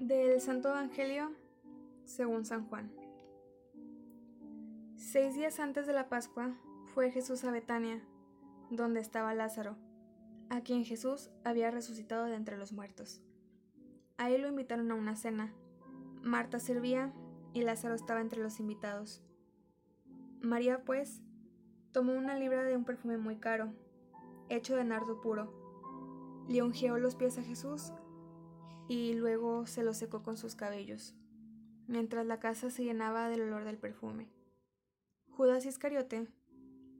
Del Santo Evangelio según San Juan. Seis días antes de la Pascua fue Jesús a Betania, donde estaba Lázaro, a quien Jesús había resucitado de entre los muertos. Ahí lo invitaron a una cena. Marta servía y Lázaro estaba entre los invitados. María, pues, tomó una libra de un perfume muy caro, hecho de nardo puro. Le los pies a Jesús y luego se los secó con sus cabellos, mientras la casa se llenaba del olor del perfume. Judas Iscariote,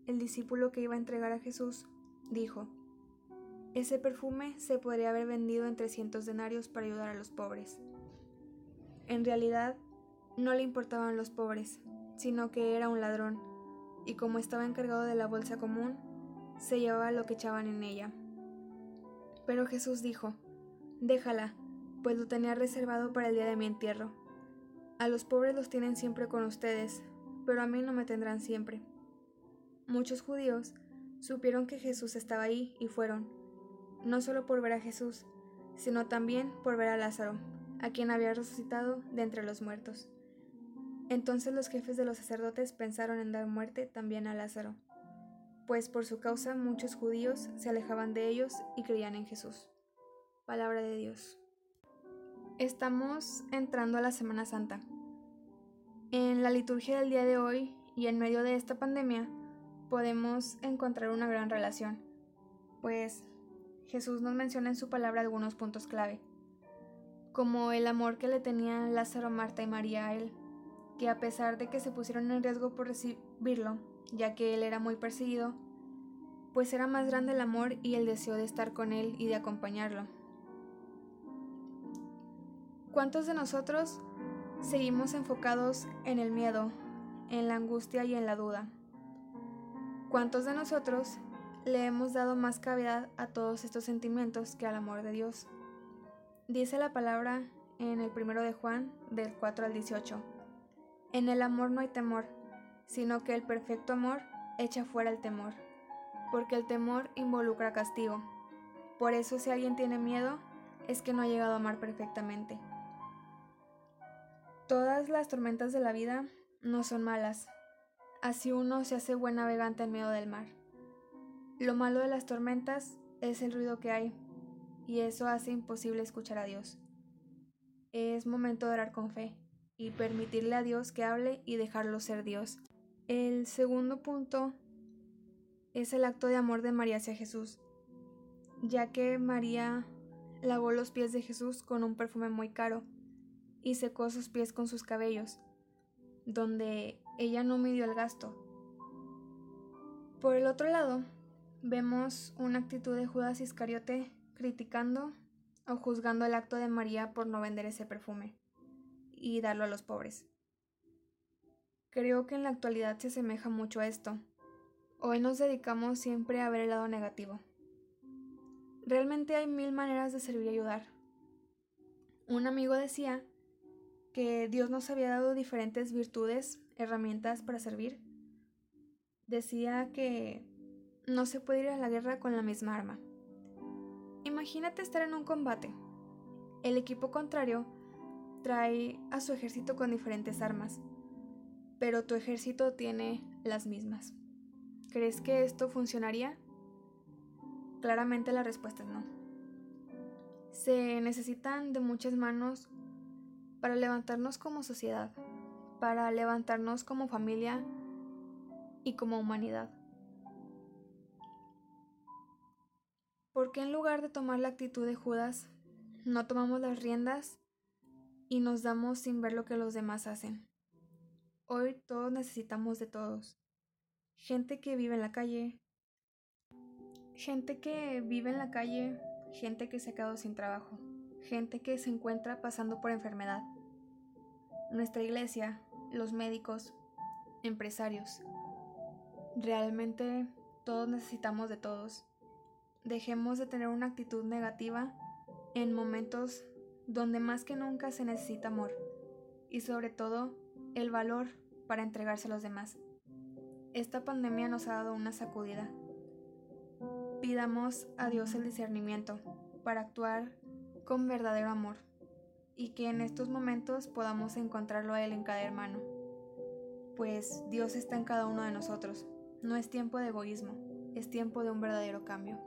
el discípulo que iba a entregar a Jesús, dijo, Ese perfume se podría haber vendido en trescientos denarios para ayudar a los pobres. En realidad, no le importaban los pobres, sino que era un ladrón, y como estaba encargado de la bolsa común, se llevaba lo que echaban en ella. Pero Jesús dijo, Déjala, pues lo tenía reservado para el día de mi entierro. A los pobres los tienen siempre con ustedes, pero a mí no me tendrán siempre. Muchos judíos supieron que Jesús estaba ahí y fueron, no solo por ver a Jesús, sino también por ver a Lázaro, a quien había resucitado de entre los muertos. Entonces los jefes de los sacerdotes pensaron en dar muerte también a Lázaro, pues por su causa muchos judíos se alejaban de ellos y creían en Jesús. Palabra de Dios. Estamos entrando a la Semana Santa. En la liturgia del día de hoy y en medio de esta pandemia podemos encontrar una gran relación, pues Jesús nos menciona en su palabra algunos puntos clave, como el amor que le tenían Lázaro, Marta y María a él, que a pesar de que se pusieron en riesgo por recibirlo, ya que él era muy perseguido, pues era más grande el amor y el deseo de estar con él y de acompañarlo. ¿Cuántos de nosotros seguimos enfocados en el miedo, en la angustia y en la duda? ¿Cuántos de nosotros le hemos dado más cavidad a todos estos sentimientos que al amor de Dios? Dice la palabra en el primero de Juan, del 4 al 18. En el amor no hay temor, sino que el perfecto amor echa fuera el temor, porque el temor involucra castigo. Por eso si alguien tiene miedo, es que no ha llegado a amar perfectamente. Todas las tormentas de la vida no son malas, así uno se hace buen navegante en medio del mar. Lo malo de las tormentas es el ruido que hay, y eso hace imposible escuchar a Dios. Es momento de orar con fe y permitirle a Dios que hable y dejarlo ser Dios. El segundo punto es el acto de amor de María hacia Jesús, ya que María lavó los pies de Jesús con un perfume muy caro y secó sus pies con sus cabellos, donde ella no midió el gasto. Por el otro lado, vemos una actitud de Judas Iscariote criticando o juzgando el acto de María por no vender ese perfume y darlo a los pobres. Creo que en la actualidad se asemeja mucho a esto. Hoy nos dedicamos siempre a ver el lado negativo. Realmente hay mil maneras de servir y ayudar. Un amigo decía que Dios nos había dado diferentes virtudes, herramientas para servir. Decía que no se puede ir a la guerra con la misma arma. Imagínate estar en un combate. El equipo contrario trae a su ejército con diferentes armas, pero tu ejército tiene las mismas. ¿Crees que esto funcionaría? Claramente la respuesta es no. Se necesitan de muchas manos para levantarnos como sociedad, para levantarnos como familia y como humanidad. ¿Por qué en lugar de tomar la actitud de Judas, no tomamos las riendas y nos damos sin ver lo que los demás hacen. Hoy todos necesitamos de todos. Gente que vive en la calle, gente que vive en la calle, gente que se ha quedado sin trabajo, gente que se encuentra pasando por enfermedad. Nuestra iglesia, los médicos, empresarios. Realmente todos necesitamos de todos. Dejemos de tener una actitud negativa en momentos donde más que nunca se necesita amor y sobre todo el valor para entregarse a los demás. Esta pandemia nos ha dado una sacudida. Pidamos a Dios el discernimiento para actuar con verdadero amor. Y que en estos momentos podamos encontrarlo a Él en cada hermano. Pues Dios está en cada uno de nosotros. No es tiempo de egoísmo, es tiempo de un verdadero cambio.